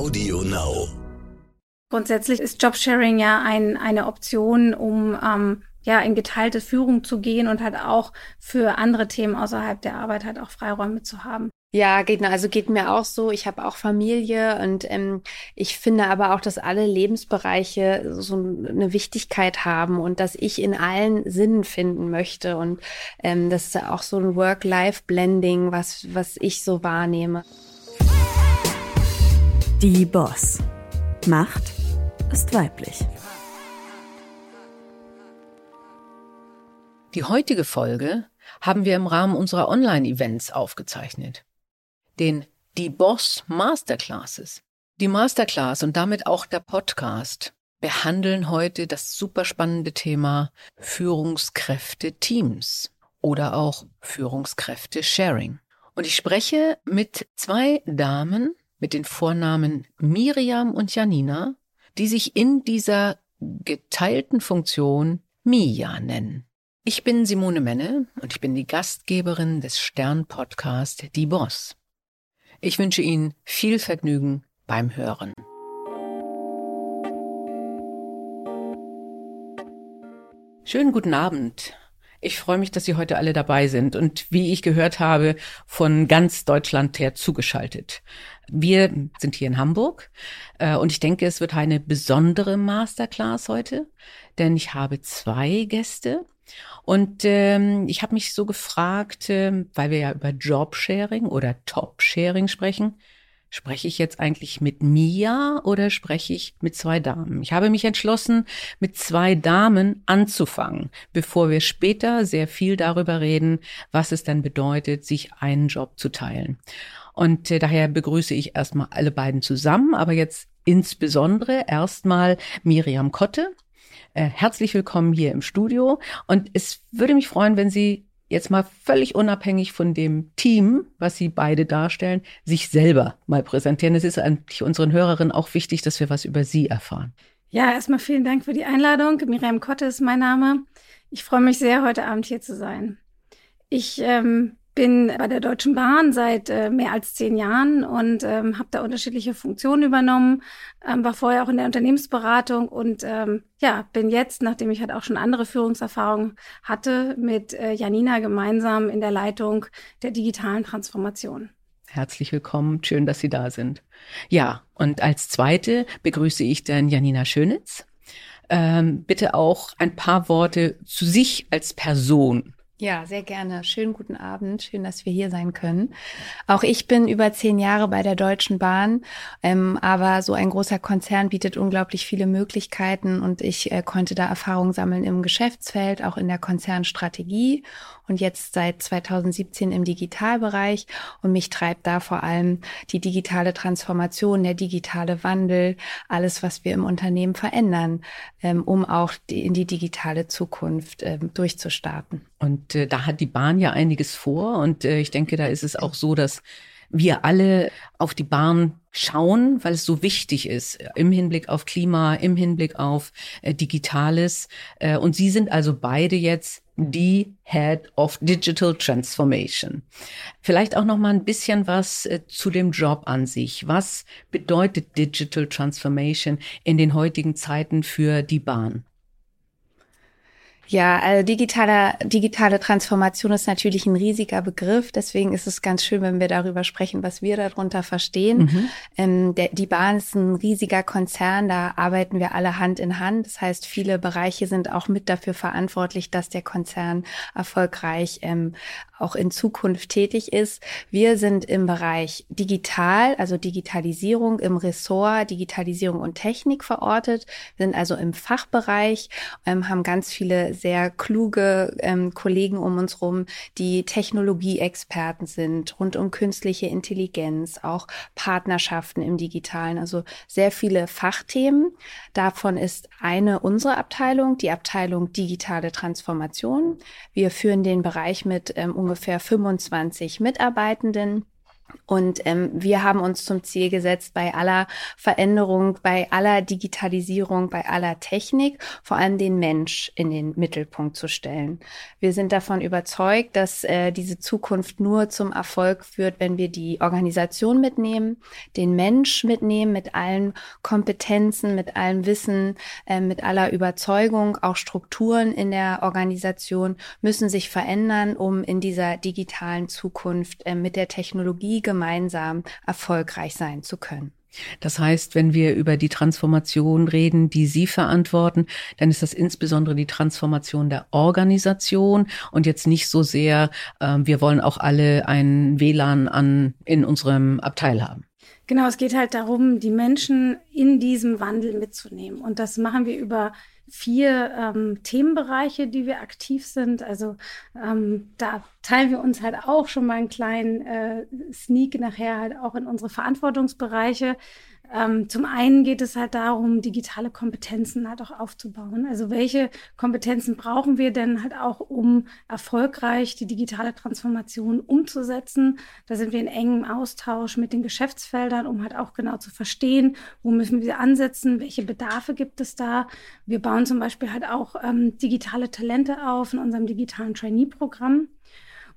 Audio Now. Grundsätzlich ist Jobsharing ja ein, eine Option, um ähm, ja in geteilte Führung zu gehen und halt auch für andere Themen außerhalb der Arbeit halt auch Freiräume zu haben. Ja, geht, also geht mir auch so. Ich habe auch Familie und ähm, ich finde aber auch, dass alle Lebensbereiche so eine Wichtigkeit haben und dass ich in allen Sinnen finden möchte. Und ähm, das ist auch so ein Work-Life-Blending, was, was ich so wahrnehme. Die Boss. Macht ist weiblich. Die heutige Folge haben wir im Rahmen unserer Online-Events aufgezeichnet den Die Boss Masterclasses. Die Masterclass und damit auch der Podcast behandeln heute das superspannende Thema Führungskräfte-Teams oder auch Führungskräfte-Sharing. Und ich spreche mit zwei Damen mit den Vornamen Miriam und Janina, die sich in dieser geteilten Funktion Mia nennen. Ich bin Simone Menne und ich bin die Gastgeberin des Stern-Podcast Die Boss. Ich wünsche Ihnen viel Vergnügen beim Hören. Schönen guten Abend. Ich freue mich, dass Sie heute alle dabei sind und wie ich gehört habe, von ganz Deutschland her zugeschaltet. Wir sind hier in Hamburg äh, und ich denke, es wird eine besondere Masterclass heute, denn ich habe zwei Gäste. Und ähm, ich habe mich so gefragt, äh, weil wir ja über Jobsharing oder Top-Sharing sprechen, spreche ich jetzt eigentlich mit Mia oder spreche ich mit zwei Damen? Ich habe mich entschlossen, mit zwei Damen anzufangen, bevor wir später sehr viel darüber reden, was es dann bedeutet, sich einen Job zu teilen. Und äh, daher begrüße ich erstmal alle beiden zusammen, aber jetzt insbesondere erstmal Miriam Kotte. Äh, herzlich willkommen hier im Studio. Und es würde mich freuen, wenn Sie jetzt mal völlig unabhängig von dem Team, was Sie beide darstellen, sich selber mal präsentieren. Es ist eigentlich unseren Hörerinnen auch wichtig, dass wir was über Sie erfahren. Ja, erstmal vielen Dank für die Einladung. Miriam Kotte ist mein Name. Ich freue mich sehr, heute Abend hier zu sein. Ich ähm, bin bei der Deutschen Bahn seit äh, mehr als zehn Jahren und ähm, habe da unterschiedliche Funktionen übernommen, ähm, war vorher auch in der Unternehmensberatung und ähm, ja, bin jetzt, nachdem ich halt auch schon andere Führungserfahrungen hatte, mit äh, Janina gemeinsam in der Leitung der digitalen Transformation. Herzlich willkommen, schön, dass Sie da sind. Ja, und als zweite begrüße ich dann Janina Schönitz. Ähm, bitte auch ein paar Worte zu sich als Person ja, sehr gerne. Schönen guten Abend. Schön, dass wir hier sein können. Auch ich bin über zehn Jahre bei der Deutschen Bahn, ähm, aber so ein großer Konzern bietet unglaublich viele Möglichkeiten und ich äh, konnte da Erfahrung sammeln im Geschäftsfeld, auch in der Konzernstrategie und jetzt seit 2017 im Digitalbereich. Und mich treibt da vor allem die digitale Transformation, der digitale Wandel, alles, was wir im Unternehmen verändern, ähm, um auch die, in die digitale Zukunft ähm, durchzustarten. Und äh, da hat die Bahn ja einiges vor. Und äh, ich denke, da ist es auch so, dass wir alle auf die Bahn schauen, weil es so wichtig ist im Hinblick auf Klima, im Hinblick auf äh, Digitales. Äh, und Sie sind also beide jetzt die Head of Digital Transformation. Vielleicht auch noch mal ein bisschen was äh, zu dem Job an sich. Was bedeutet Digital Transformation in den heutigen Zeiten für die Bahn? Ja, also digitale, digitale Transformation ist natürlich ein riesiger Begriff. Deswegen ist es ganz schön, wenn wir darüber sprechen, was wir darunter verstehen. Mhm. Ähm, der, die Bahn ist ein riesiger Konzern, da arbeiten wir alle Hand in Hand. Das heißt, viele Bereiche sind auch mit dafür verantwortlich, dass der Konzern erfolgreich ähm, auch in Zukunft tätig ist. Wir sind im Bereich digital, also Digitalisierung im Ressort Digitalisierung und Technik verortet, wir sind also im Fachbereich, ähm, haben ganz viele sehr kluge ähm, Kollegen um uns rum, die Technologieexperten sind, rund um künstliche Intelligenz, auch Partnerschaften im Digitalen, also sehr viele Fachthemen. Davon ist eine unsere Abteilung, die Abteilung digitale Transformation. Wir führen den Bereich mit ähm, ungefähr 25 Mitarbeitenden Und ähm, wir haben uns zum Ziel gesetzt, bei aller Veränderung, bei aller Digitalisierung, bei aller Technik vor allem den Mensch in den Mittelpunkt zu stellen. Wir sind davon überzeugt, dass äh, diese Zukunft nur zum Erfolg führt, wenn wir die Organisation mitnehmen, den Mensch mitnehmen mit allen Kompetenzen, mit allem Wissen, äh, mit aller Überzeugung. Auch Strukturen in der Organisation müssen sich verändern, um in dieser digitalen Zukunft äh, mit der Technologie gemeinsam gemeinsam erfolgreich sein zu können. Das heißt, wenn wir über die Transformation reden, die Sie verantworten, dann ist das insbesondere die Transformation der Organisation und jetzt nicht so sehr, äh, wir wollen auch alle ein WLAN an in unserem Abteil haben. Genau, es geht halt darum, die Menschen in diesem Wandel mitzunehmen. Und das machen wir über vier ähm, Themenbereiche, die wir aktiv sind. Also ähm, da teilen wir uns halt auch schon mal einen kleinen äh, Sneak nachher halt auch in unsere Verantwortungsbereiche. Ähm, zum einen geht es halt darum, digitale Kompetenzen halt auch aufzubauen. Also welche Kompetenzen brauchen wir denn halt auch, um erfolgreich die digitale Transformation umzusetzen? Da sind wir in engem Austausch mit den Geschäftsfeldern, um halt auch genau zu verstehen, wo müssen wir ansetzen, welche Bedarfe gibt es da. Wir bauen zum Beispiel halt auch ähm, digitale Talente auf in unserem digitalen Trainee-Programm.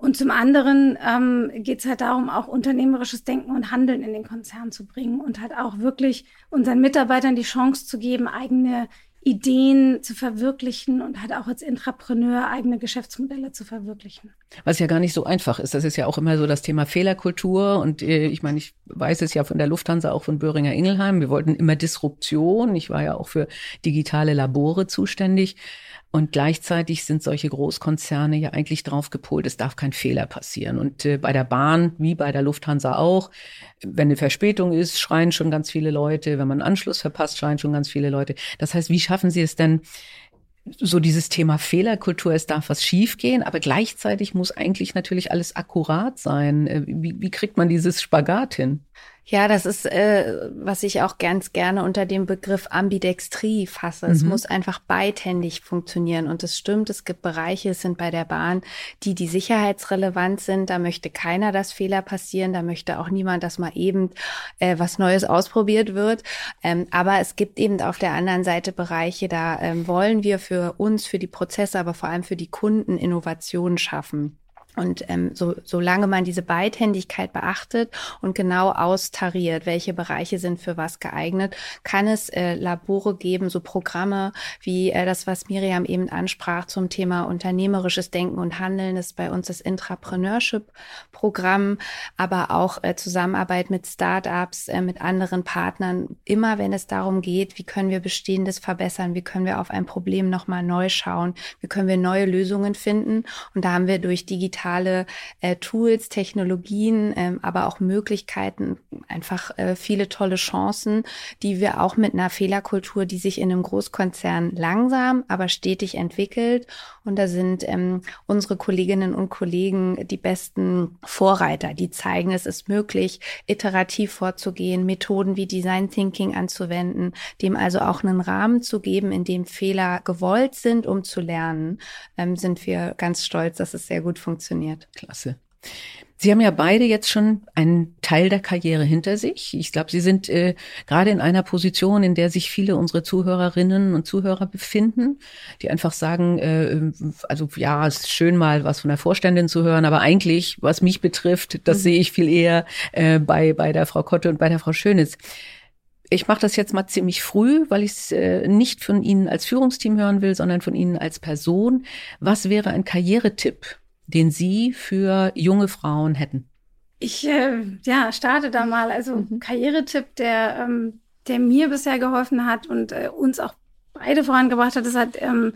Und zum anderen ähm, geht es halt darum, auch unternehmerisches Denken und Handeln in den Konzern zu bringen und halt auch wirklich unseren Mitarbeitern die Chance zu geben, eigene Ideen zu verwirklichen und halt auch als Intrapreneur eigene Geschäftsmodelle zu verwirklichen. Was ja gar nicht so einfach ist. Das ist ja auch immer so das Thema Fehlerkultur. Und äh, ich meine, ich weiß es ja von der Lufthansa, auch von Böhringer Ingelheim. Wir wollten immer Disruption. Ich war ja auch für digitale Labore zuständig. Und gleichzeitig sind solche Großkonzerne ja eigentlich drauf gepolt, es darf kein Fehler passieren. Und äh, bei der Bahn, wie bei der Lufthansa auch, wenn eine Verspätung ist, schreien schon ganz viele Leute. Wenn man einen Anschluss verpasst, schreien schon ganz viele Leute. Das heißt, wie schaffen Sie es denn, so dieses Thema Fehlerkultur, es darf was schiefgehen, aber gleichzeitig muss eigentlich natürlich alles akkurat sein. Äh, wie, wie kriegt man dieses Spagat hin? Ja, das ist, äh, was ich auch ganz gerne unter dem Begriff Ambidextrie fasse. Mhm. Es muss einfach beidhändig funktionieren. Und es stimmt, es gibt Bereiche, es sind bei der Bahn, die die sicherheitsrelevant sind. Da möchte keiner, dass Fehler passieren. Da möchte auch niemand, dass mal eben äh, was Neues ausprobiert wird. Ähm, aber es gibt eben auf der anderen Seite Bereiche, da ähm, wollen wir für uns, für die Prozesse, aber vor allem für die Kunden Innovationen schaffen. Und ähm, so, solange man diese Beidhändigkeit beachtet und genau austariert, welche Bereiche sind für was geeignet, kann es äh, Labore geben, so Programme wie äh, das, was Miriam eben ansprach zum Thema unternehmerisches Denken und Handeln, ist bei uns das Intrapreneurship-Programm, aber auch äh, Zusammenarbeit mit Startups, äh, mit anderen Partnern. Immer wenn es darum geht, wie können wir Bestehendes verbessern, wie können wir auf ein Problem nochmal neu schauen, wie können wir neue Lösungen finden. Und da haben wir durch digital digitale äh, Tools, Technologien, ähm, aber auch Möglichkeiten, einfach äh, viele tolle Chancen, die wir auch mit einer Fehlerkultur, die sich in einem Großkonzern langsam, aber stetig entwickelt. Und da sind ähm, unsere Kolleginnen und Kollegen die besten Vorreiter, die zeigen, es ist möglich, iterativ vorzugehen, Methoden wie Design Thinking anzuwenden, dem also auch einen Rahmen zu geben, in dem Fehler gewollt sind, um zu lernen, ähm, sind wir ganz stolz, dass es sehr gut funktioniert funktioniert. Klasse. Sie haben ja beide jetzt schon einen Teil der Karriere hinter sich. Ich glaube, Sie sind äh, gerade in einer Position, in der sich viele unserer Zuhörerinnen und Zuhörer befinden, die einfach sagen, äh, also ja, es ist schön mal was von der Vorständin zu hören, aber eigentlich, was mich betrifft, das mhm. sehe ich viel eher äh, bei, bei der Frau Kotte und bei der Frau Schönitz. Ich mache das jetzt mal ziemlich früh, weil ich es äh, nicht von Ihnen als Führungsteam hören will, sondern von Ihnen als Person. Was wäre ein Karrieretipp, den Sie für junge Frauen hätten? Ich äh, ja, starte da mal. Also mhm. Karrieretipp, der, ähm, der mir bisher geholfen hat und äh, uns auch beide vorangebracht hat, ist halt, ähm,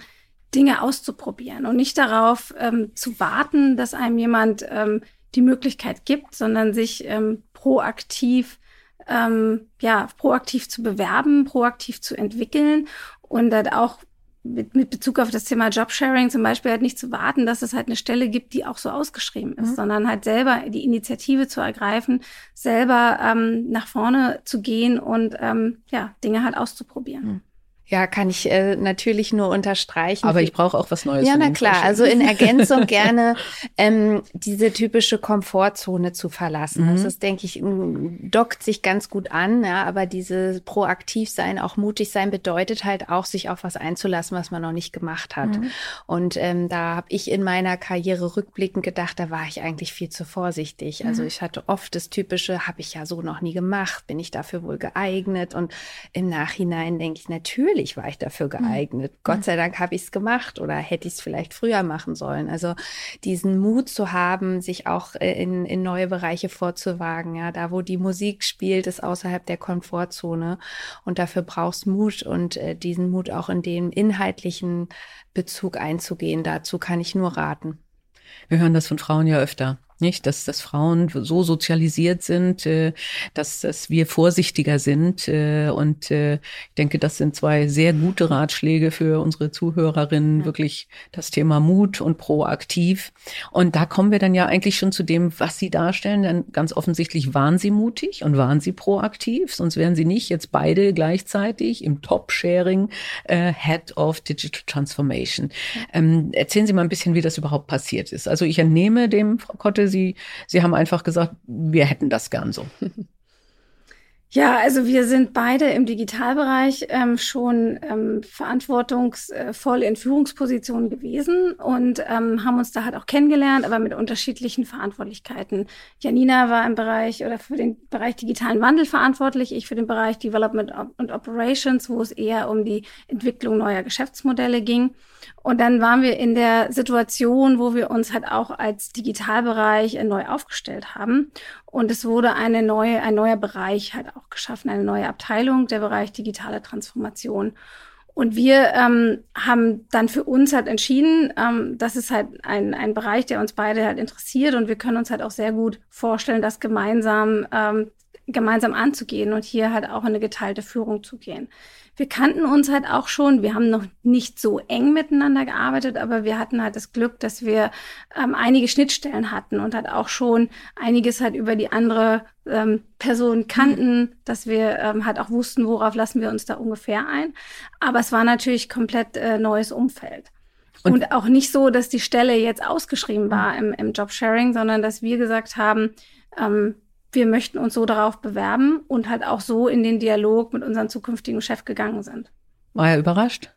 Dinge auszuprobieren und nicht darauf ähm, zu warten, dass einem jemand ähm, die Möglichkeit gibt, sondern sich ähm, proaktiv ähm, ja proaktiv zu bewerben, proaktiv zu entwickeln und dann auch mit, mit Bezug auf das Thema Jobsharing zum Beispiel halt nicht zu warten, dass es halt eine Stelle gibt, die auch so ausgeschrieben ist, mhm. sondern halt selber die Initiative zu ergreifen, selber ähm, nach vorne zu gehen und ähm, ja, Dinge halt auszuprobieren. Mhm. Ja, kann ich äh, natürlich nur unterstreichen. Aber ich brauche auch was Neues. Ja, na klar. Also in Ergänzung gerne ähm, diese typische Komfortzone zu verlassen. Mhm. Das ist, denke ich, dockt sich ganz gut an. Ja, aber diese proaktiv sein, auch mutig sein, bedeutet halt auch, sich auf was einzulassen, was man noch nicht gemacht hat. Mhm. Und ähm, da habe ich in meiner Karriere rückblickend gedacht, da war ich eigentlich viel zu vorsichtig. Also mhm. ich hatte oft das typische, habe ich ja so noch nie gemacht, bin ich dafür wohl geeignet? Und im Nachhinein denke ich natürlich natürlich war ich dafür hm. geeignet. Mhm. Gott sei Dank habe ich es gemacht oder hätte ich es vielleicht früher machen sollen. Also diesen Mut zu haben, sich auch äh, in, in neue Bereiche vorzuwagen, ja, da wo die Musik spielt, ist außerhalb der Komfortzone und dafür brauchst Mut und äh, diesen Mut auch in den inhaltlichen Bezug einzugehen. Dazu kann ich nur raten. Wir hören das von Frauen ja öfter nicht, dass, dass Frauen so sozialisiert sind, äh, dass, dass wir vorsichtiger sind. Äh, und äh, ich denke, das sind zwei sehr gute Ratschläge für unsere Zuhörerinnen, wirklich das Thema Mut und proaktiv. Und da kommen wir dann ja eigentlich schon zu dem, was Sie darstellen. Denn ganz offensichtlich waren Sie mutig und waren Sie proaktiv, sonst wären Sie nicht jetzt beide gleichzeitig im Top-Sharing äh, Head of Digital Transformation. Ähm, erzählen Sie mal ein bisschen, wie das überhaupt passiert ist. Also ich entnehme dem, Frau Kotte, Sie, Sie haben einfach gesagt, wir hätten das gern so. Ja, also wir sind beide im Digitalbereich ähm, schon ähm, verantwortungsvoll in Führungspositionen gewesen und ähm, haben uns da halt auch kennengelernt, aber mit unterschiedlichen Verantwortlichkeiten. Janina war im Bereich oder für den Bereich digitalen Wandel verantwortlich, ich für den Bereich Development und Operations, wo es eher um die Entwicklung neuer Geschäftsmodelle ging. Und dann waren wir in der Situation, wo wir uns halt auch als Digitalbereich neu aufgestellt haben. Und es wurde eine neue, ein neuer Bereich halt auch geschaffen, eine neue Abteilung, der Bereich digitale Transformation. Und wir ähm, haben dann für uns halt entschieden, ähm, das ist halt ein, ein Bereich, der uns beide halt interessiert und wir können uns halt auch sehr gut vorstellen, das gemeinsam, ähm, gemeinsam anzugehen und hier halt auch in eine geteilte Führung zu gehen wir kannten uns halt auch schon. Wir haben noch nicht so eng miteinander gearbeitet, aber wir hatten halt das Glück, dass wir ähm, einige Schnittstellen hatten und halt auch schon einiges halt über die andere ähm, Person kannten, mhm. dass wir ähm, halt auch wussten, worauf lassen wir uns da ungefähr ein. Aber es war natürlich komplett äh, neues Umfeld. Und, und, auch nicht so, dass die Stelle jetzt ausgeschrieben war im, im Jobsharing, sondern dass wir gesagt haben, ähm, wir möchten uns so darauf bewerben und halt auch so in den Dialog mit unserem zukünftigen Chef gegangen sind. War er überrascht?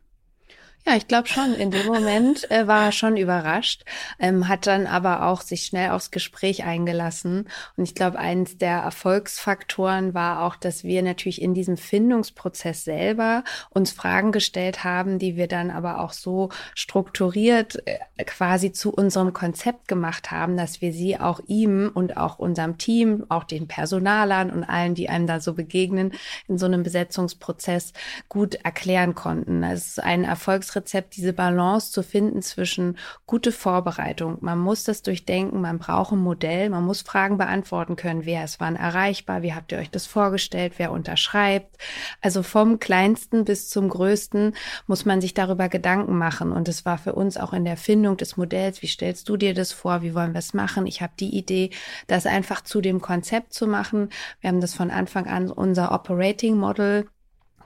Ja, ich glaube schon. In dem Moment äh, war er schon überrascht, ähm, hat dann aber auch sich schnell aufs Gespräch eingelassen. Und ich glaube, eines der Erfolgsfaktoren war auch, dass wir natürlich in diesem Findungsprozess selber uns Fragen gestellt haben, die wir dann aber auch so strukturiert äh, quasi zu unserem Konzept gemacht haben, dass wir sie auch ihm und auch unserem Team, auch den Personalern und allen, die einem da so begegnen, in so einem Besetzungsprozess gut erklären konnten. Es ist ein Erfolgs Erfolgsrezept, diese Balance zu finden zwischen gute Vorbereitung. Man muss das durchdenken, man braucht ein Modell, man muss Fragen beantworten können. Wer ist wann erreichbar? Wie habt ihr euch das vorgestellt? Wer unterschreibt? Also vom kleinsten bis zum größten muss man sich darüber Gedanken machen. Und es war für uns auch in der Findung des Modells. Wie stellst du dir das vor? Wie wollen wir es machen? Ich habe die Idee, das einfach zu dem Konzept zu machen. Wir haben das von Anfang an unser Operating Model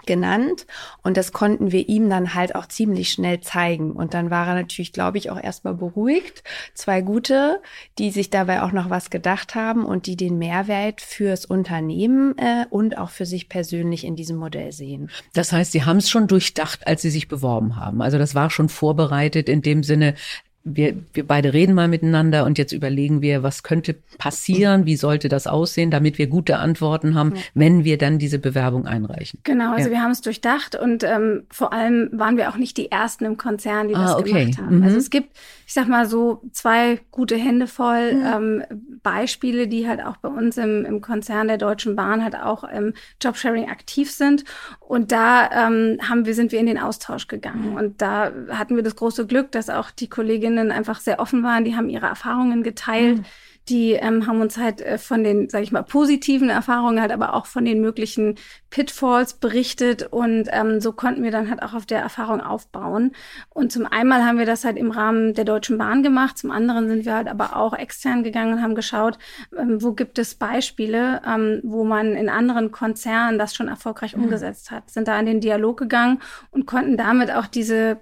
genannt und das konnten wir ihm dann halt auch ziemlich schnell zeigen und dann war er natürlich, glaube ich, auch erstmal beruhigt. Zwei gute, die sich dabei auch noch was gedacht haben und die den Mehrwert fürs Unternehmen äh, und auch für sich persönlich in diesem Modell sehen. Das heißt, Sie haben es schon durchdacht, als Sie sich beworben haben. Also das war schon vorbereitet in dem Sinne, wir, wir beide reden mal miteinander und jetzt überlegen wir, was könnte passieren, wie sollte das aussehen, damit wir gute Antworten haben, ja. wenn wir dann diese Bewerbung einreichen. Genau, also ja. wir haben es durchdacht und ähm, vor allem waren wir auch nicht die Ersten im Konzern, die das ah, okay. gemacht haben. Mhm. Also es gibt, ich sag mal so, zwei gute Hände voll mhm. ähm, Beispiele, die halt auch bei uns im, im Konzern der Deutschen Bahn halt auch im Jobsharing aktiv sind. Und da ähm, haben wir, sind wir in den Austausch gegangen. Mhm. Und da hatten wir das große Glück, dass auch die Kolleginnen einfach sehr offen waren. Die haben ihre Erfahrungen geteilt. Mhm Die ähm, haben uns halt äh, von den, sage ich mal, positiven Erfahrungen halt, aber auch von den möglichen Pitfalls berichtet und ähm, so konnten wir dann halt auch auf der Erfahrung aufbauen. Und zum einmal haben wir das halt im Rahmen der Deutschen Bahn gemacht, zum anderen sind wir halt aber auch extern gegangen und haben geschaut, ähm, wo gibt es Beispiele, ähm, wo man in anderen Konzernen das schon erfolgreich mhm. umgesetzt hat. Sind da in den Dialog gegangen und konnten damit auch diese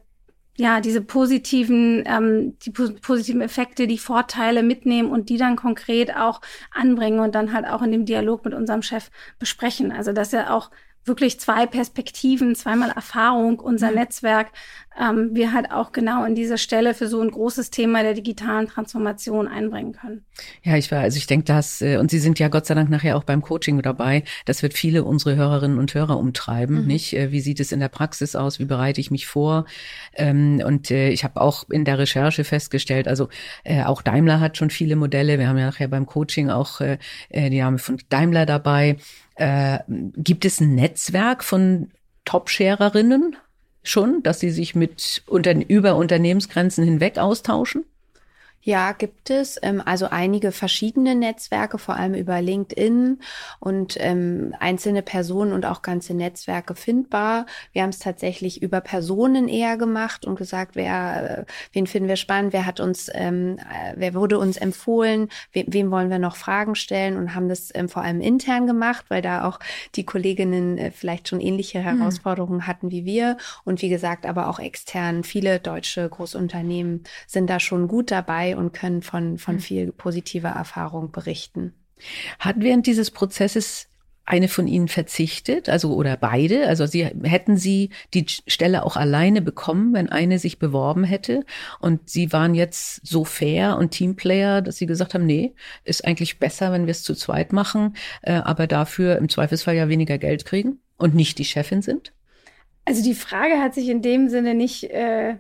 ja, diese positiven, ähm, die positiven Effekte, die Vorteile mitnehmen und die dann konkret auch anbringen und dann halt auch in dem Dialog mit unserem Chef besprechen. Also dass er auch wirklich zwei Perspektiven, zweimal Erfahrung, unser mhm. Netzwerk, ähm, wir halt auch genau in diese Stelle für so ein großes Thema der digitalen Transformation einbringen können. Ja, ich war, also ich denke, dass, äh, und Sie sind ja Gott sei Dank nachher auch beim Coaching dabei, das wird viele unsere Hörerinnen und Hörer umtreiben, mhm. nicht? Äh, wie sieht es in der Praxis aus? Wie bereite ich mich vor? Ähm, und äh, ich habe auch in der Recherche festgestellt, also auch Daimler hat schon viele Modelle. Wir haben ja nachher beim Coaching auch die Dame von Daimler dabei. Gibt es ein Netzwerk von Top-Sharerinnen schon, dass sie sich mit unter, über Unternehmensgrenzen hinweg austauschen? Ja, gibt es. Ähm, also einige verschiedene Netzwerke, vor allem über LinkedIn und ähm, einzelne Personen und auch ganze Netzwerke findbar. Wir haben es tatsächlich über Personen eher gemacht und gesagt, wer, äh, wen finden wir spannend, wer hat uns, ähm, äh, wer wurde uns empfohlen, we wem wollen wir noch Fragen stellen und haben das vor allem intern gemacht, weil da auch die Kolleginnen äh, vielleicht schon ähnliche hm. Herausforderungen hatten wie wir. Und wie gesagt, aber auch extern. Viele deutsche Großunternehmen sind da schon gut dabei und können von, von hm. viel positiver Erfahrung berichten. Hat während dieses Prozesses eine von Ihnen verzichtet, also oder beide? Also Sie hätten Sie die Stelle auch alleine bekommen, wenn eine sich beworben hätte und Sie waren jetzt so fair und Teamplayer, dass Sie gesagt haben, nee, ist eigentlich besser, wenn wir es zu zweit machen, äh, aber dafür im Zweifelsfall ja weniger Geld kriegen und nicht die Chefin sind? Also die Frage hat sich in dem Sinne nicht äh,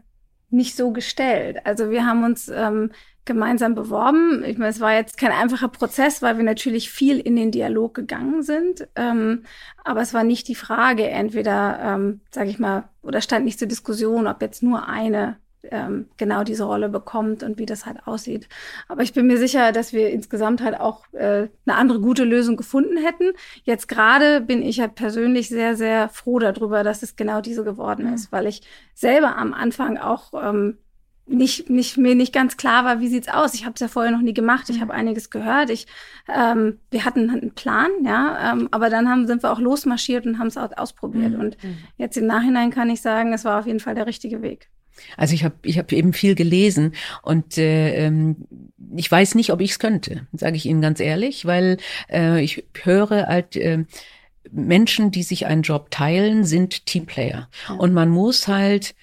nicht so gestellt. Also wir haben uns ähm, gemeinsam beworben. Ich meine, es war jetzt kein einfacher Prozess, weil wir natürlich viel in den Dialog gegangen sind. Ähm, aber es war nicht die Frage, entweder, ähm, sage ich mal, oder stand nicht zur Diskussion, ob jetzt nur eine ähm, genau diese Rolle bekommt und wie das halt aussieht. Aber ich bin mir sicher, dass wir insgesamt halt auch äh, eine andere gute Lösung gefunden hätten. Jetzt gerade bin ich halt persönlich sehr, sehr froh darüber, dass es genau diese geworden mhm. ist, weil ich selber am Anfang auch ähm, nicht, nicht, mir nicht ganz klar war, wie sieht's aus. Ich habe es ja vorher noch nie gemacht. Ich mhm. habe einiges gehört. Ich, ähm, wir hatten einen Plan, ja, ähm, aber dann haben, sind wir auch losmarschiert und haben es ausprobiert. Mhm. Und mhm. jetzt im Nachhinein kann ich sagen, es war auf jeden Fall der richtige Weg. Also ich habe ich hab eben viel gelesen und äh, ähm, ich weiß nicht, ob ich es könnte, sage ich Ihnen ganz ehrlich, weil äh, ich höre halt äh, Menschen, die sich einen Job teilen, sind Teamplayer ja. und man muss halt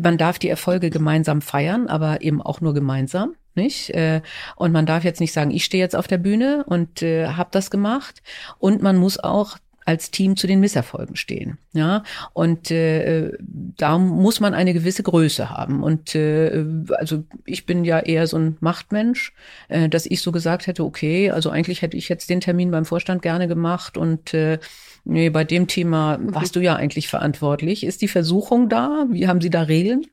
man darf die Erfolge gemeinsam feiern, aber eben auch nur gemeinsam. Nicht? Äh, und man darf jetzt nicht sagen, ich stehe jetzt auf der Bühne und äh, habe das gemacht. Und man muss auch als Team zu den Misserfolgen stehen. Ja, und äh, da muss man eine gewisse Größe haben. Und äh, also ich bin ja eher so ein Machtmensch, äh, dass ich so gesagt hätte, okay, also eigentlich hätte ich jetzt den Termin beim Vorstand gerne gemacht und äh, nee, bei dem Thema warst du ja eigentlich verantwortlich. Ist die Versuchung da? Wie haben Sie da Regeln?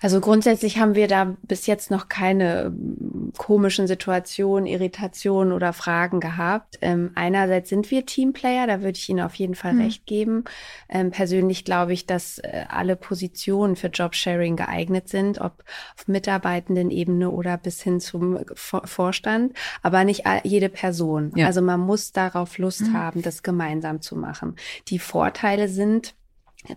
Also grundsätzlich haben wir da bis jetzt noch keine ähm, komischen Situationen, Irritationen oder Fragen gehabt. Ähm, einerseits sind wir Teamplayer, da würde ich Ihnen auf jeden Fall hm. recht geben. Ähm, persönlich glaube ich, dass äh, alle Positionen für Jobsharing geeignet sind, ob auf Mitarbeitendenebene oder bis hin zum Vor Vorstand, aber nicht jede Person. Ja. Also man muss darauf Lust hm. haben, das gemeinsam zu machen. Die Vorteile sind,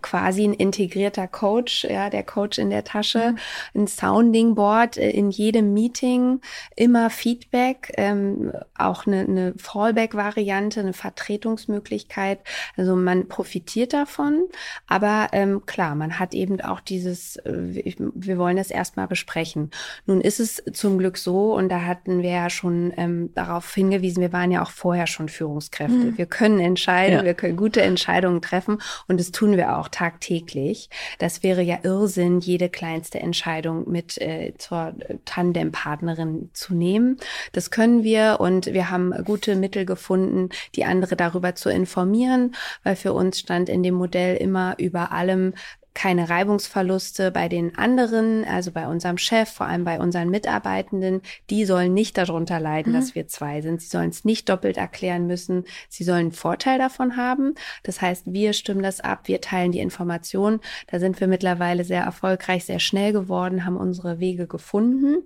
quasi ein integrierter Coach, ja, der Coach in der Tasche, mhm. ein Sounding Board äh, in jedem Meeting, immer Feedback, ähm, auch eine, eine Fallback-Variante, eine Vertretungsmöglichkeit. Also man profitiert davon, aber ähm, klar, man hat eben auch dieses, äh, wir wollen das erstmal besprechen. Nun ist es zum Glück so, und da hatten wir ja schon ähm, darauf hingewiesen, wir waren ja auch vorher schon Führungskräfte. Mhm. Wir können entscheiden, ja. wir können gute Entscheidungen treffen und das tun wir auch auch tagtäglich. Das wäre ja Irrsinn, jede kleinste Entscheidung mit äh, zur Tandempartnerin zu nehmen. Das können wir und wir haben gute Mittel gefunden, die andere darüber zu informieren, weil für uns stand in dem Modell immer über allem keine Reibungsverluste bei den anderen, also bei unserem Chef, vor allem bei unseren Mitarbeitenden. Die sollen nicht darunter leiden, mhm. dass wir zwei sind. Sie sollen es nicht doppelt erklären müssen. Sie sollen einen Vorteil davon haben. Das heißt, wir stimmen das ab, wir teilen die Informationen. Da sind wir mittlerweile sehr erfolgreich, sehr schnell geworden, haben unsere Wege gefunden.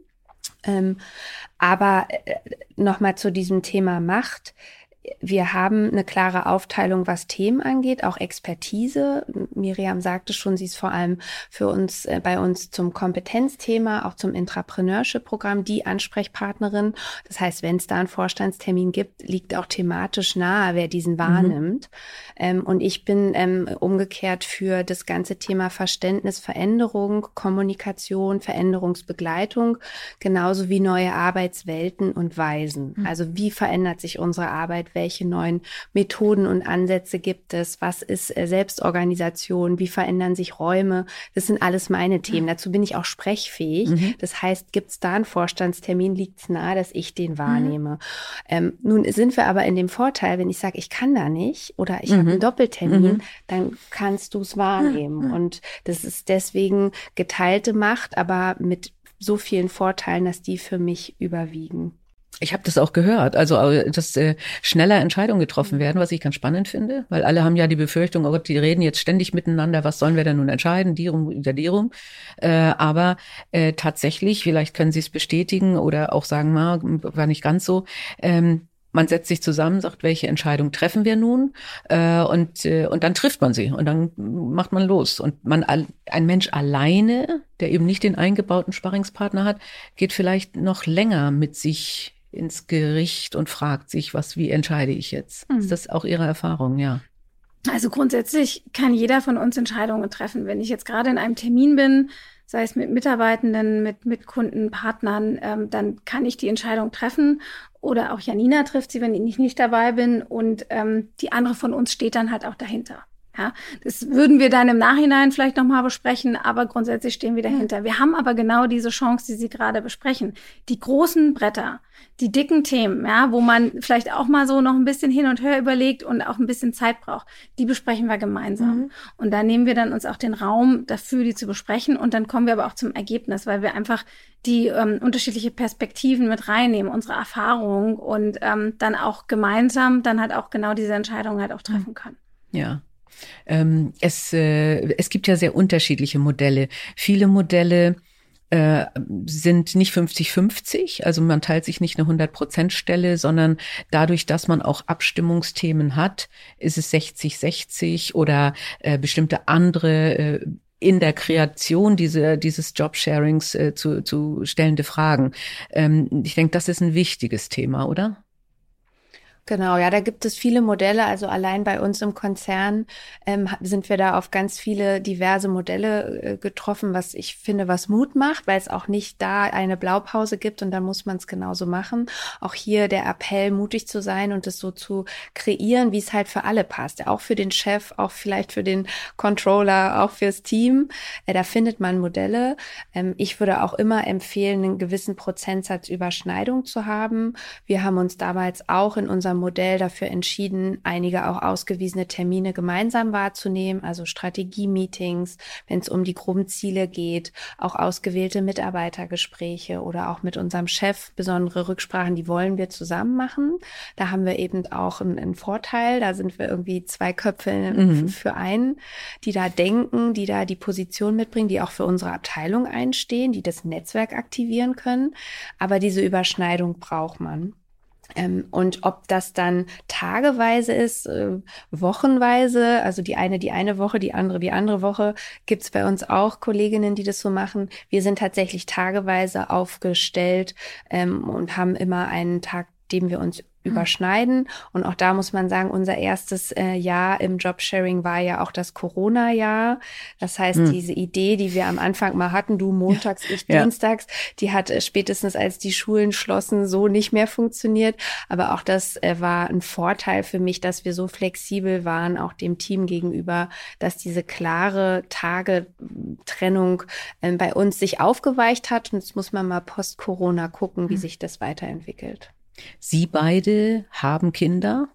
Ähm, aber äh, nochmal zu diesem Thema Macht wir haben eine klare Aufteilung, was Themen angeht, auch Expertise. Miriam sagte schon, sie ist vor allem für uns, äh, bei uns zum Kompetenzthema, auch zum Intrapreneurship-Programm die Ansprechpartnerin. Das heißt, wenn es da einen Vorstandstermin gibt, liegt auch thematisch nahe, wer diesen mhm. wahrnimmt. Mhm. Ähm, und ich bin ähm, umgekehrt für das ganze Thema Verständnis, Veränderung, Kommunikation, Veränderungsbegleitung, genauso wie neue Arbeitswelten und Weisen. Mhm. Also wie verändert sich unsere Arbeit? Welche neuen Methoden und Ansätze gibt es, was ist äh, Selbstorganisation, wie verändern sich Räume. Das sind alles meine Themen. Dazu bin ich auch sprechfähig. Mhm. Das heißt, gibt es da einen Vorstandstermin, liegt es nahe, dass ich den wahrnehme. Mhm. Ähm, nun sind wir aber in dem Vorteil, wenn ich sage, ich kann da nicht oder ich mhm. habe einen Doppeltermin, mhm. dann kannst du es wahrnehmen. Mhm. Und das ist deswegen geteilte Macht, aber mit so vielen Vorteilen, dass die für mich überwiegen. Ich habe das auch gehört, also dass äh, schneller Entscheidungen getroffen werden, was ich ganz spannend finde, weil alle haben ja die Befürchtung, oh Gott, die reden jetzt ständig miteinander, was sollen wir denn nun entscheiden, die rum oder die rum. Äh, aber äh, tatsächlich, vielleicht können Sie es bestätigen oder auch sagen, na, war nicht ganz so. Ähm, man setzt sich zusammen, sagt, welche Entscheidung treffen wir nun, äh, und äh, und dann trifft man sie und dann macht man los. Und man ein Mensch alleine, der eben nicht den eingebauten Sparringspartner hat, geht vielleicht noch länger mit sich ins Gericht und fragt sich, was, wie entscheide ich jetzt? Mhm. Ist das auch Ihre Erfahrung, ja? Also grundsätzlich kann jeder von uns Entscheidungen treffen. Wenn ich jetzt gerade in einem Termin bin, sei es mit Mitarbeitenden, mit, mit Kunden, Partnern, ähm, dann kann ich die Entscheidung treffen. Oder auch Janina trifft sie, wenn ich nicht dabei bin. Und ähm, die andere von uns steht dann halt auch dahinter. Ja, das würden wir dann im Nachhinein vielleicht nochmal besprechen, aber grundsätzlich stehen wir dahinter. Wir haben aber genau diese Chance, die Sie gerade besprechen. Die großen Bretter, die dicken Themen, ja, wo man vielleicht auch mal so noch ein bisschen hin und her überlegt und auch ein bisschen Zeit braucht, die besprechen wir gemeinsam. Mhm. Und da nehmen wir dann uns auch den Raum dafür, die zu besprechen. Und dann kommen wir aber auch zum Ergebnis, weil wir einfach die ähm, unterschiedliche Perspektiven mit reinnehmen, unsere Erfahrung und ähm, dann auch gemeinsam dann halt auch genau diese Entscheidung halt auch treffen können. Ja. Ähm, es, äh, es gibt ja sehr unterschiedliche Modelle. Viele Modelle äh, sind nicht 50-50, also man teilt sich nicht eine 100-Prozent-Stelle, sondern dadurch, dass man auch Abstimmungsthemen hat, ist es 60-60 oder äh, bestimmte andere äh, in der Kreation diese, dieses Jobsharings äh, zu, zu stellende Fragen. Ähm, ich denke, das ist ein wichtiges Thema, oder? Genau, ja, da gibt es viele Modelle. Also allein bei uns im Konzern ähm, sind wir da auf ganz viele diverse Modelle äh, getroffen, was ich finde, was Mut macht, weil es auch nicht da eine Blaupause gibt und dann muss man es genauso machen. Auch hier der Appell, mutig zu sein und es so zu kreieren, wie es halt für alle passt. Auch für den Chef, auch vielleicht für den Controller, auch fürs Team. Äh, da findet man Modelle. Ähm, ich würde auch immer empfehlen, einen gewissen Prozentsatz Überschneidung zu haben. Wir haben uns damals auch in unserem unserem Modell dafür entschieden, einige auch ausgewiesene Termine gemeinsam wahrzunehmen, also Strategie-Meetings, wenn es um die groben Ziele geht, auch ausgewählte Mitarbeitergespräche oder auch mit unserem Chef besondere Rücksprachen, die wollen wir zusammen machen. Da haben wir eben auch einen, einen Vorteil, da sind wir irgendwie zwei Köpfe mhm. für einen, die da denken, die da die Position mitbringen, die auch für unsere Abteilung einstehen, die das Netzwerk aktivieren können. Aber diese Überschneidung braucht man. Ähm, und ob das dann tageweise ist, äh, wochenweise, also die eine die eine Woche, die andere die andere Woche, gibt's bei uns auch Kolleginnen, die das so machen. Wir sind tatsächlich tageweise aufgestellt ähm, und haben immer einen Tag, dem wir uns überschneiden. Und auch da muss man sagen, unser erstes äh, Jahr im Jobsharing war ja auch das Corona-Jahr. Das heißt, hm. diese Idee, die wir am Anfang mal hatten, du montags, ich ja. dienstags, die hat äh, spätestens als die Schulen schlossen so nicht mehr funktioniert. Aber auch das äh, war ein Vorteil für mich, dass wir so flexibel waren, auch dem Team gegenüber, dass diese klare Tagetrennung äh, bei uns sich aufgeweicht hat. Und jetzt muss man mal post-Corona gucken, wie hm. sich das weiterentwickelt. Sie beide haben Kinder.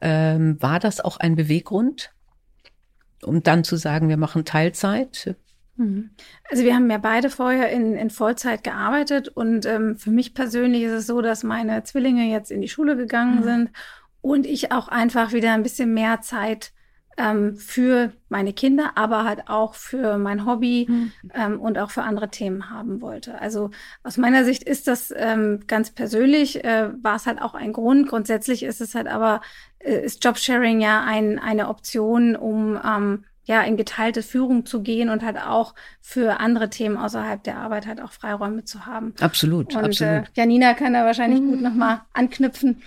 Ähm, war das auch ein Beweggrund? um dann zu sagen, wir machen Teilzeit? Mhm. Also wir haben ja beide vorher in, in Vollzeit gearbeitet und ähm, für mich persönlich ist es so, dass meine Zwillinge jetzt in die Schule gegangen mhm. sind und ich auch einfach wieder ein bisschen mehr Zeit ähm, für meine Kinder, aber halt auch für mein Hobby mhm. ähm, und auch für andere Themen haben wollte. Also aus meiner Sicht ist das ähm, ganz persönlich, äh, war es halt auch ein Grund. Grundsätzlich ist es halt aber, äh, ist Jobsharing ja ein, eine Option, um ähm, ja, in geteilte Führung zu gehen und halt auch für andere Themen außerhalb der Arbeit halt auch Freiräume zu haben. Absolut, und, absolut. Äh, Janina kann da wahrscheinlich mhm. gut nochmal anknüpfen.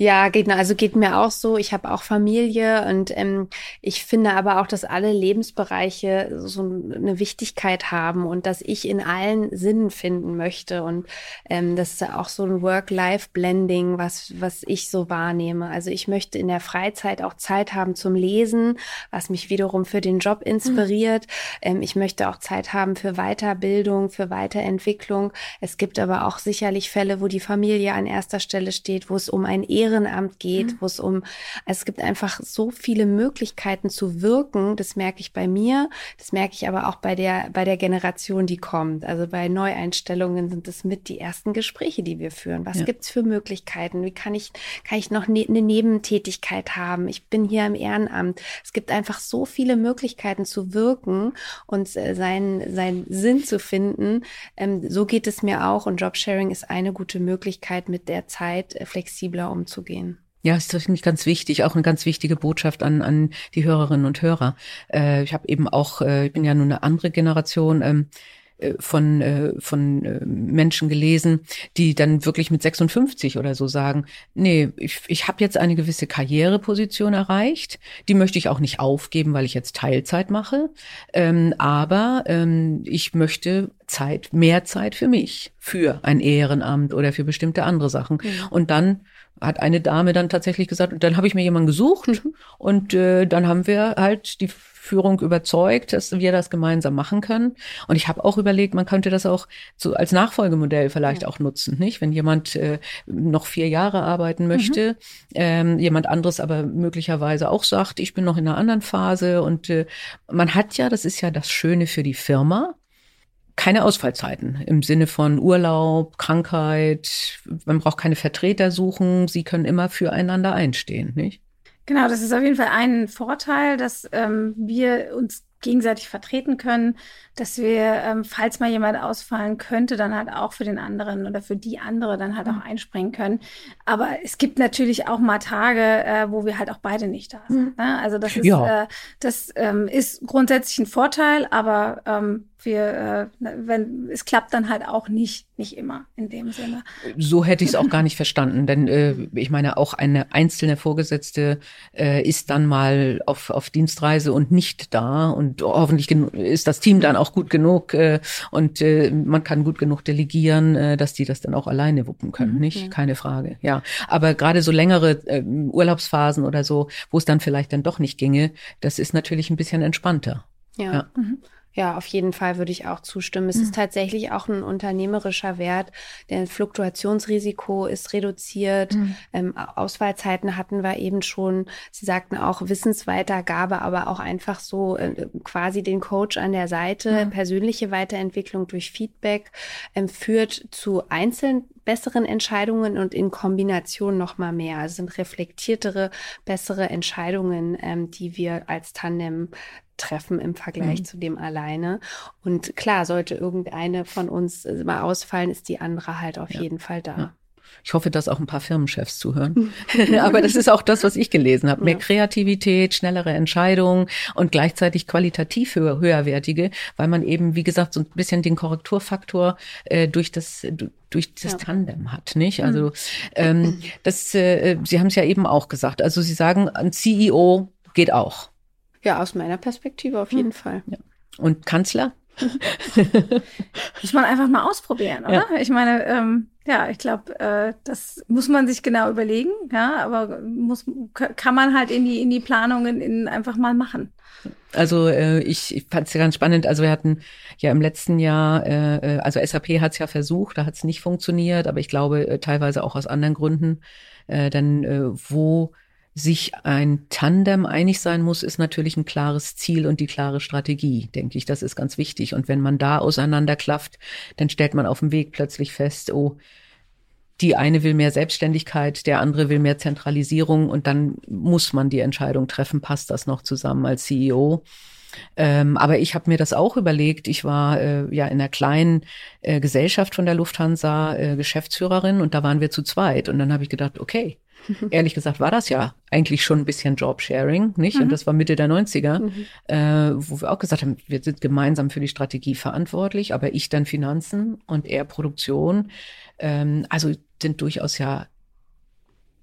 Ja, geht, also geht mir auch so. Ich habe auch Familie und ähm, ich finde aber auch, dass alle Lebensbereiche so eine Wichtigkeit haben und dass ich in allen Sinnen finden möchte. Und ähm, das ist auch so ein Work-Life-Blending, was, was ich so wahrnehme. Also ich möchte in der Freizeit auch Zeit haben zum Lesen, was mich wiederum für den Job inspiriert. Mhm. Ähm, ich möchte auch Zeit haben für Weiterbildung, für Weiterentwicklung. Es gibt aber auch sicherlich Fälle, wo die Familie an erster Stelle steht, wo es um ein Ehe Ehrenamt geht, mhm. wo es um, es gibt einfach so viele Möglichkeiten zu wirken. Das merke ich bei mir. Das merke ich aber auch bei der, bei der Generation, die kommt. Also bei Neueinstellungen sind es mit die ersten Gespräche, die wir führen. Was ja. gibt's für Möglichkeiten? Wie kann ich, kann ich noch ne, eine Nebentätigkeit haben? Ich bin hier im Ehrenamt. Es gibt einfach so viele Möglichkeiten zu wirken und äh, seinen, seinen Sinn zu finden. Ähm, so geht es mir auch und Jobsharing ist eine gute Möglichkeit, mit der Zeit äh, flexibler umzugehen umzugehen. Ja, ist das nicht ganz wichtig, auch eine ganz wichtige Botschaft an, an die Hörerinnen und Hörer. Äh, ich habe eben auch, äh, ich bin ja nur eine andere Generation, ähm, äh, von, äh, von äh, Menschen gelesen, die dann wirklich mit 56 oder so sagen, nee, ich, ich habe jetzt eine gewisse Karriereposition erreicht, die möchte ich auch nicht aufgeben, weil ich jetzt Teilzeit mache, ähm, aber ähm, ich möchte Zeit, mehr Zeit für mich, für ein Ehrenamt oder für bestimmte andere Sachen. Mhm. Und dann hat eine Dame dann tatsächlich gesagt, und dann habe ich mir jemanden gesucht mhm. und äh, dann haben wir halt die Führung überzeugt, dass wir das gemeinsam machen können. Und ich habe auch überlegt, man könnte das auch so als Nachfolgemodell vielleicht ja. auch nutzen, nicht? Wenn jemand äh, noch vier Jahre arbeiten möchte, mhm. ähm, jemand anderes aber möglicherweise auch sagt, ich bin noch in einer anderen Phase und äh, man hat ja, das ist ja das Schöne für die Firma, keine Ausfallzeiten im Sinne von Urlaub, Krankheit. Man braucht keine Vertreter suchen. Sie können immer füreinander einstehen, nicht? Genau, das ist auf jeden Fall ein Vorteil, dass ähm, wir uns gegenseitig vertreten können, dass wir, ähm, falls mal jemand ausfallen könnte, dann halt auch für den anderen oder für die andere dann halt auch mhm. einspringen können. Aber es gibt natürlich auch mal Tage, äh, wo wir halt auch beide nicht da sind. Mhm. Ne? Also das ist, ja. äh, das ähm, ist grundsätzlich ein Vorteil, aber ähm, wir, äh, wenn es klappt dann halt auch nicht, nicht immer in dem Sinne. So hätte ich es auch gar nicht verstanden, denn äh, ich meine, auch eine einzelne Vorgesetzte äh, ist dann mal auf, auf Dienstreise und nicht da und hoffentlich ist das Team dann auch gut genug äh, und äh, man kann gut genug delegieren, äh, dass die das dann auch alleine wuppen können, mhm, nicht? Keine Frage, ja. Aber gerade so längere äh, Urlaubsphasen oder so, wo es dann vielleicht dann doch nicht ginge, das ist natürlich ein bisschen entspannter. Ja. ja. Mhm. Ja, auf jeden Fall würde ich auch zustimmen. Es mhm. ist tatsächlich auch ein unternehmerischer Wert. Der Fluktuationsrisiko ist reduziert. Mhm. Ähm, Auswahlzeiten hatten wir eben schon. Sie sagten auch Wissensweitergabe, aber auch einfach so äh, quasi den Coach an der Seite. Mhm. Persönliche Weiterentwicklung durch Feedback ähm, führt zu einzelnen besseren Entscheidungen und in Kombination noch mal mehr. Also sind reflektiertere, bessere Entscheidungen, ähm, die wir als Tandem treffen im Vergleich mhm. zu dem alleine. Und klar, sollte irgendeine von uns äh, mal ausfallen, ist die andere halt auf ja. jeden Fall da. Ja. Ich hoffe, dass auch ein paar Firmenchefs zuhören. Aber das ist auch das, was ich gelesen habe. Mehr Kreativität, schnellere Entscheidungen und gleichzeitig qualitativ höher, höherwertige, weil man eben, wie gesagt, so ein bisschen den Korrekturfaktor äh, durch das durch das ja. Tandem hat, nicht? Also mhm. ähm, das, äh, Sie haben es ja eben auch gesagt. Also Sie sagen, ein CEO geht auch. Ja, aus meiner Perspektive auf jeden hm. Fall. Ja. Und Kanzler? muss man einfach mal ausprobieren, oder? Ja. Ich meine, ähm, ja, ich glaube, äh, das muss man sich genau überlegen, ja, aber muss, kann man halt in die, in die Planungen in einfach mal machen. Also äh, ich, ich fand es ja ganz spannend. Also wir hatten ja im letzten Jahr, äh, äh also SAP hat es ja versucht, da hat es nicht funktioniert, aber ich glaube äh, teilweise auch aus anderen Gründen. Äh, denn äh, wo sich ein Tandem einig sein muss, ist natürlich ein klares Ziel und die klare Strategie, denke ich. Das ist ganz wichtig. Und wenn man da auseinanderklafft, dann stellt man auf dem Weg plötzlich fest, oh, die eine will mehr Selbstständigkeit, der andere will mehr Zentralisierung und dann muss man die Entscheidung treffen, passt das noch zusammen als CEO. Ähm, aber ich habe mir das auch überlegt. Ich war äh, ja in einer kleinen äh, Gesellschaft von der Lufthansa äh, Geschäftsführerin und da waren wir zu zweit. Und dann habe ich gedacht, okay, ehrlich gesagt war das ja eigentlich schon ein bisschen Jobsharing, nicht? Mhm. Und das war Mitte der 90er, mhm. äh, wo wir auch gesagt haben, wir sind gemeinsam für die Strategie verantwortlich, aber ich dann Finanzen und er Produktion. Ähm, also sind durchaus ja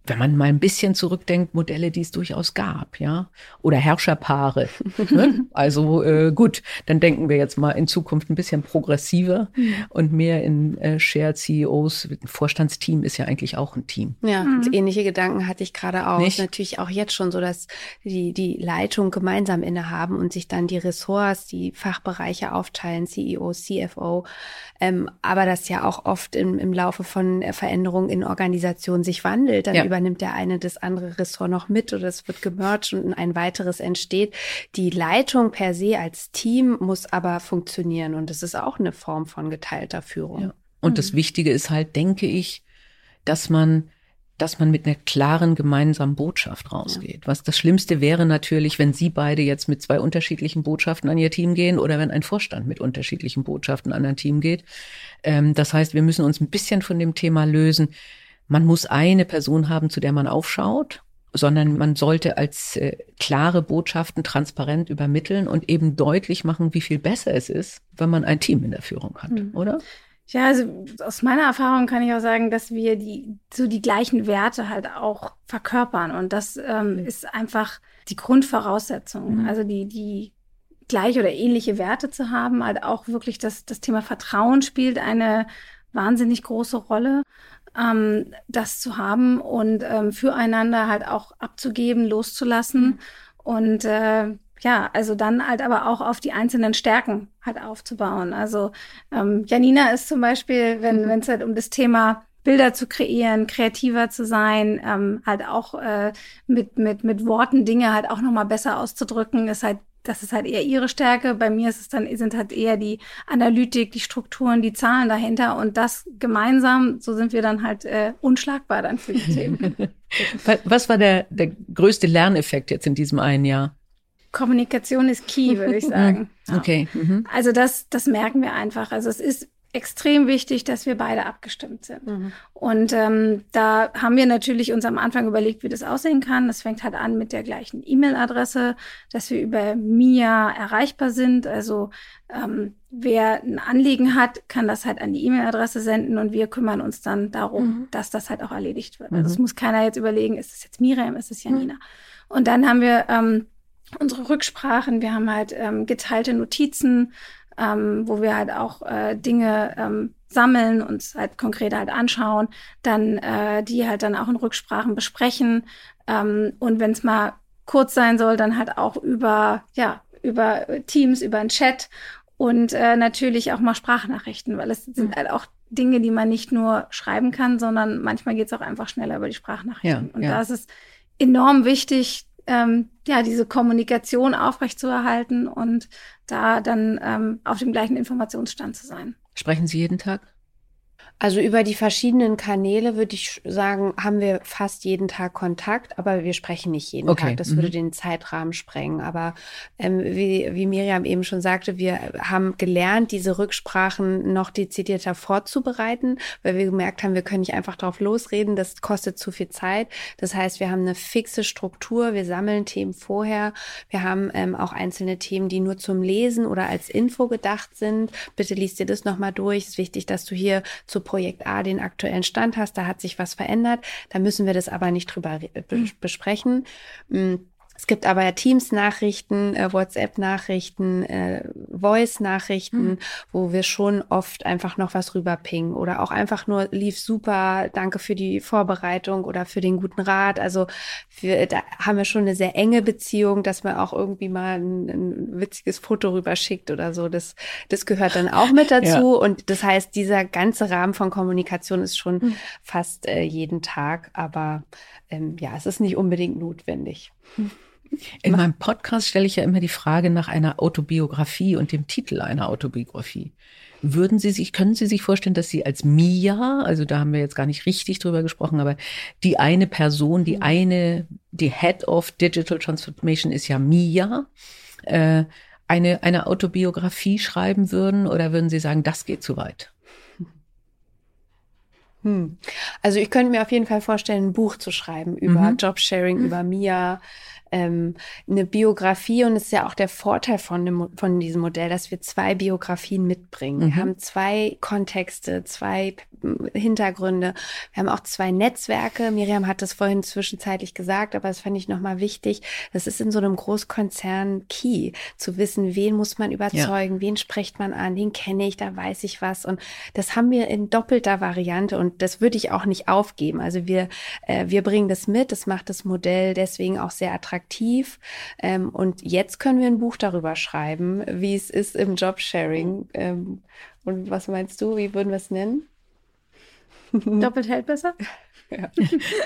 wenn man mal ein bisschen zurückdenkt, Modelle, die es durchaus gab, ja, oder Herrscherpaare. ne? Also äh, gut, dann denken wir jetzt mal in Zukunft ein bisschen progressiver mhm. und mehr in äh, Shared CEOs. Ein Vorstandsteam ist ja eigentlich auch ein Team. Ja, mhm. ähnliche Gedanken hatte ich gerade auch. Nicht? Natürlich auch jetzt schon so, dass die die Leitung gemeinsam innehaben und sich dann die Ressorts, die Fachbereiche aufteilen, CEO, CFO. Ähm, aber das ja auch oft im, im Laufe von Veränderungen in Organisationen sich wandelt. Dann ja. Übernimmt der eine das andere Ressort noch mit oder es wird gemerged und ein weiteres entsteht. Die Leitung per se als Team muss aber funktionieren und das ist auch eine Form von geteilter Führung. Ja. Und mhm. das Wichtige ist halt, denke ich, dass man dass man mit einer klaren gemeinsamen Botschaft rausgeht. Ja. Was das Schlimmste wäre natürlich, wenn Sie beide jetzt mit zwei unterschiedlichen Botschaften an Ihr Team gehen oder wenn ein Vorstand mit unterschiedlichen Botschaften an ein Team geht. Ähm, das heißt, wir müssen uns ein bisschen von dem Thema lösen. Man muss eine Person haben, zu der man aufschaut, sondern man sollte als äh, klare Botschaften transparent übermitteln und eben deutlich machen, wie viel besser es ist, wenn man ein Team in der Führung hat, mhm. oder? Ja, also aus meiner Erfahrung kann ich auch sagen, dass wir die so die gleichen Werte halt auch verkörpern und das ähm, mhm. ist einfach die Grundvoraussetzung. Mhm. Also die die gleiche oder ähnliche Werte zu haben, halt auch wirklich das das Thema Vertrauen spielt eine wahnsinnig große Rolle, ähm, das zu haben und ähm, füreinander halt auch abzugeben, loszulassen mhm. und äh, ja, also dann halt aber auch auf die einzelnen Stärken halt aufzubauen. Also ähm, Janina ist zum Beispiel, wenn mhm. es halt um das Thema Bilder zu kreieren, kreativer zu sein, ähm, halt auch äh, mit, mit, mit Worten Dinge halt auch nochmal besser auszudrücken, ist halt, das ist halt eher ihre Stärke. Bei mir ist es dann, sind halt eher die Analytik, die Strukturen, die Zahlen dahinter und das gemeinsam, so sind wir dann halt äh, unschlagbar dann für die Themen. Was war der, der größte Lerneffekt jetzt in diesem einen Jahr? Kommunikation ist key, würde ich sagen. Okay. Mhm. Also das, das merken wir einfach. Also es ist extrem wichtig, dass wir beide abgestimmt sind. Mhm. Und ähm, da haben wir natürlich uns am Anfang überlegt, wie das aussehen kann. Das fängt halt an mit der gleichen E-Mail-Adresse, dass wir über MIA erreichbar sind. Also ähm, wer ein Anliegen hat, kann das halt an die E-Mail-Adresse senden und wir kümmern uns dann darum, mhm. dass das halt auch erledigt wird. Also es mhm. muss keiner jetzt überlegen, ist es jetzt Miriam, ist es Janina. Mhm. Und dann haben wir ähm, unsere Rücksprachen, wir haben halt ähm, geteilte Notizen, ähm, wo wir halt auch äh, Dinge ähm, sammeln, und halt konkret halt anschauen, dann äh, die halt dann auch in Rücksprachen besprechen ähm, und wenn es mal kurz sein soll, dann halt auch über ja über Teams, über einen Chat und äh, natürlich auch mal Sprachnachrichten, weil es sind mhm. halt auch Dinge, die man nicht nur schreiben kann, sondern manchmal geht es auch einfach schneller über die Sprachnachrichten. Ja, und ja. da ist es enorm wichtig, ähm, ja, diese Kommunikation aufrechtzuerhalten und da dann ähm, auf dem gleichen Informationsstand zu sein. Sprechen Sie jeden Tag? Also über die verschiedenen Kanäle würde ich sagen, haben wir fast jeden Tag Kontakt, aber wir sprechen nicht jeden okay. Tag. Das mhm. würde den Zeitrahmen sprengen. Aber ähm, wie, wie Miriam eben schon sagte, wir haben gelernt, diese Rücksprachen noch dezidierter vorzubereiten, weil wir gemerkt haben, wir können nicht einfach drauf losreden, das kostet zu viel Zeit. Das heißt, wir haben eine fixe Struktur, wir sammeln Themen vorher, wir haben ähm, auch einzelne Themen, die nur zum Lesen oder als Info gedacht sind. Bitte liest dir das nochmal durch. Es ist wichtig, dass du hier zu Projekt A den aktuellen Stand hast, da hat sich was verändert, da müssen wir das aber nicht drüber besprechen. Mm, Es gibt aber ja Teams-Nachrichten, äh, WhatsApp-Nachrichten, äh, Voice-Nachrichten, mhm. wo wir schon oft einfach noch was rüberpingen oder auch einfach nur lief super, danke für die Vorbereitung oder für den guten Rat. Also wir, da haben wir schon eine sehr enge Beziehung, dass man auch irgendwie mal ein, ein witziges Foto rüberschickt oder so. Das, das gehört dann auch mit dazu. Ja. Und das heißt, dieser ganze Rahmen von Kommunikation ist schon mhm. fast äh, jeden Tag. Aber ähm, ja, es ist nicht unbedingt notwendig. Mhm. In meinem Podcast stelle ich ja immer die Frage nach einer Autobiografie und dem Titel einer Autobiografie. Würden Sie sich, können Sie sich vorstellen, dass Sie als Mia, also da haben wir jetzt gar nicht richtig drüber gesprochen, aber die eine Person, die mhm. eine, die Head of Digital Transformation ist ja Mia, äh, eine, eine Autobiografie schreiben würden oder würden Sie sagen, das geht zu weit? Hm. Also ich könnte mir auf jeden Fall vorstellen, ein Buch zu schreiben über mhm. Jobsharing, mhm. über Mia, ähm, eine Biografie und es ist ja auch der Vorteil von, dem, von diesem Modell, dass wir zwei Biografien mitbringen. Mhm. Wir haben zwei Kontexte, zwei Hintergründe. Wir haben auch zwei Netzwerke. Miriam hat das vorhin zwischenzeitlich gesagt, aber das fand ich nochmal wichtig. Das ist in so einem Großkonzern key, zu wissen, wen muss man überzeugen, ja. wen spricht man an, den kenne ich, da weiß ich was. Und das haben wir in doppelter Variante und das würde ich auch nicht aufgeben. Also wir, äh, wir bringen das mit, das macht das Modell deswegen auch sehr attraktiv. Ähm, und jetzt können wir ein Buch darüber schreiben, wie es ist im Jobsharing. Ähm, und was meinst du, wie würden wir es nennen? Doppelt hält besser? Ja.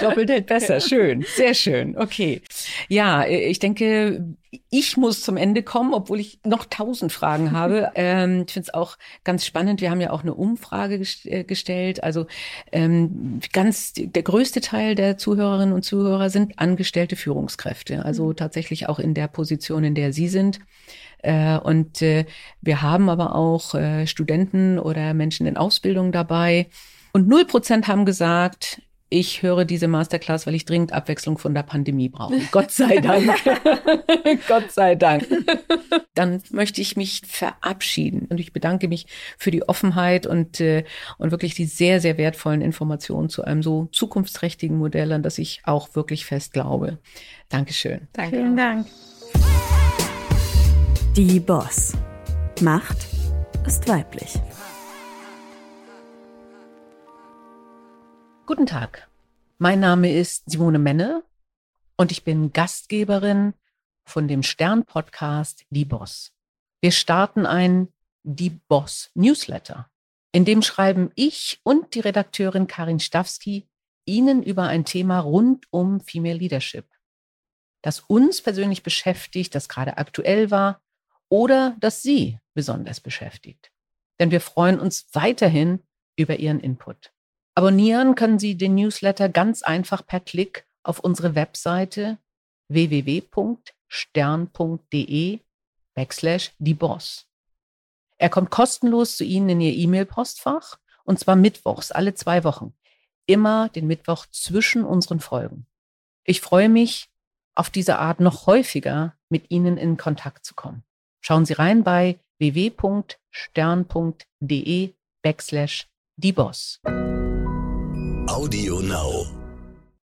Doppelt hält besser. Schön. Sehr schön. Okay. Ja, ich denke, ich muss zum Ende kommen, obwohl ich noch tausend Fragen habe. Ähm, ich finde es auch ganz spannend. Wir haben ja auch eine Umfrage gest äh, gestellt. Also ähm, ganz der größte Teil der Zuhörerinnen und Zuhörer sind angestellte Führungskräfte. Also mhm. tatsächlich auch in der Position, in der Sie sind. Äh, und äh, wir haben aber auch äh, Studenten oder Menschen in Ausbildung dabei und null Prozent haben gesagt, ich höre diese Masterclass, weil ich dringend Abwechslung von der Pandemie brauche. Gott sei Dank. Gott sei Dank. Dann möchte ich mich verabschieden und ich bedanke mich für die Offenheit und, äh, und wirklich die sehr, sehr wertvollen Informationen zu einem so zukunftsträchtigen Modell, an das ich auch wirklich fest glaube. Dankeschön. Danke. Vielen Dank. Die Boss. Macht ist weiblich. Guten Tag. Mein Name ist Simone Menne und ich bin Gastgeberin von dem Stern-Podcast Die Boss. Wir starten ein Die Boss Newsletter. In dem schreiben ich und die Redakteurin Karin Stawski Ihnen über ein Thema rund um Female Leadership, das uns persönlich beschäftigt, das gerade aktuell war oder das Sie besonders beschäftigt. Denn wir freuen uns weiterhin über Ihren Input. Abonnieren können Sie den Newsletter ganz einfach per Klick auf unsere Webseite www.stern.de backslash die Boss. Er kommt kostenlos zu Ihnen in Ihr E-Mail-Postfach und zwar mittwochs, alle zwei Wochen. Immer den Mittwoch zwischen unseren Folgen. Ich freue mich, auf diese Art noch häufiger mit Ihnen in Kontakt zu kommen. Schauen Sie rein bei www.stern.de backslash die Boss. Audio Now.